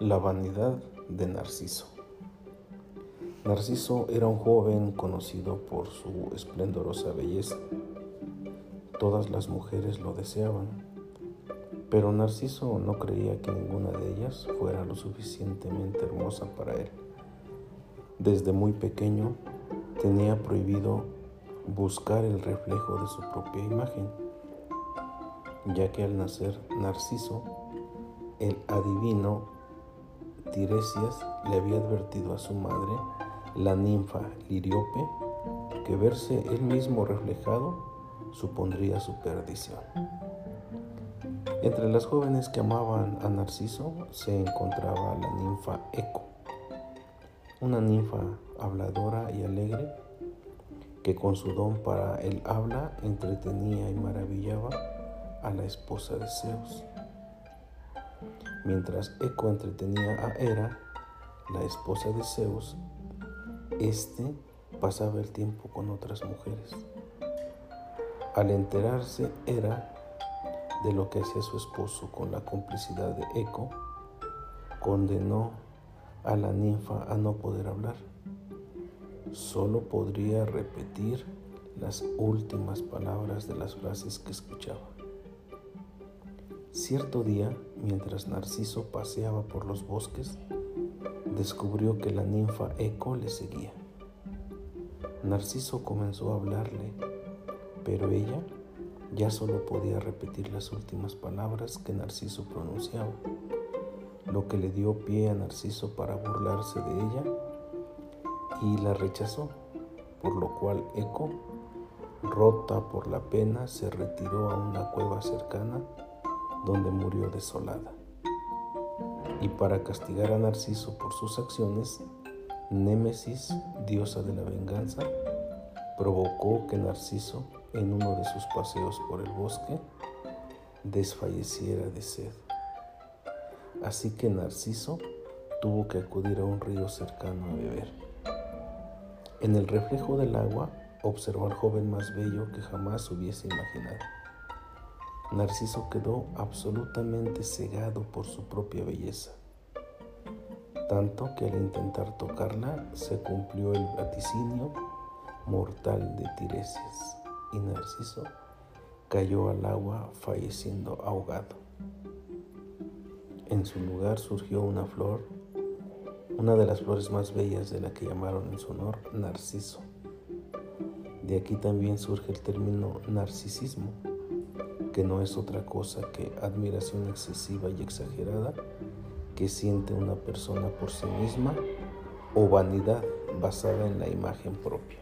La vanidad de Narciso. Narciso era un joven conocido por su esplendorosa belleza. Todas las mujeres lo deseaban, pero Narciso no creía que ninguna de ellas fuera lo suficientemente hermosa para él. Desde muy pequeño tenía prohibido buscar el reflejo de su propia imagen, ya que al nacer Narciso, el adivino Tiresias le había advertido a su madre, la ninfa Liriope, que verse él mismo reflejado supondría su perdición. Entre las jóvenes que amaban a Narciso se encontraba la ninfa Eco, una ninfa habladora y alegre que con su don para el habla entretenía y maravillaba a la esposa de Zeus. Mientras Eco entretenía a Hera, la esposa de Zeus, éste pasaba el tiempo con otras mujeres. Al enterarse Hera de lo que hacía su esposo con la complicidad de Eco, condenó a la ninfa a no poder hablar. Solo podría repetir las últimas palabras de las frases que escuchaba. Cierto día, mientras Narciso paseaba por los bosques, descubrió que la ninfa Eco le seguía. Narciso comenzó a hablarle, pero ella ya solo podía repetir las últimas palabras que Narciso pronunciaba, lo que le dio pie a Narciso para burlarse de ella y la rechazó, por lo cual Eco, rota por la pena, se retiró a una cueva cercana donde murió desolada. Y para castigar a Narciso por sus acciones, Némesis, diosa de la venganza, provocó que Narciso, en uno de sus paseos por el bosque, desfalleciera de sed. Así que Narciso tuvo que acudir a un río cercano a beber. En el reflejo del agua observó al joven más bello que jamás hubiese imaginado. Narciso quedó absolutamente cegado por su propia belleza, tanto que al intentar tocarla se cumplió el vaticinio mortal de Tiresias y Narciso cayó al agua falleciendo ahogado. En su lugar surgió una flor, una de las flores más bellas de la que llamaron en su honor Narciso. De aquí también surge el término narcisismo que no es otra cosa que admiración excesiva y exagerada que siente una persona por sí misma o vanidad basada en la imagen propia.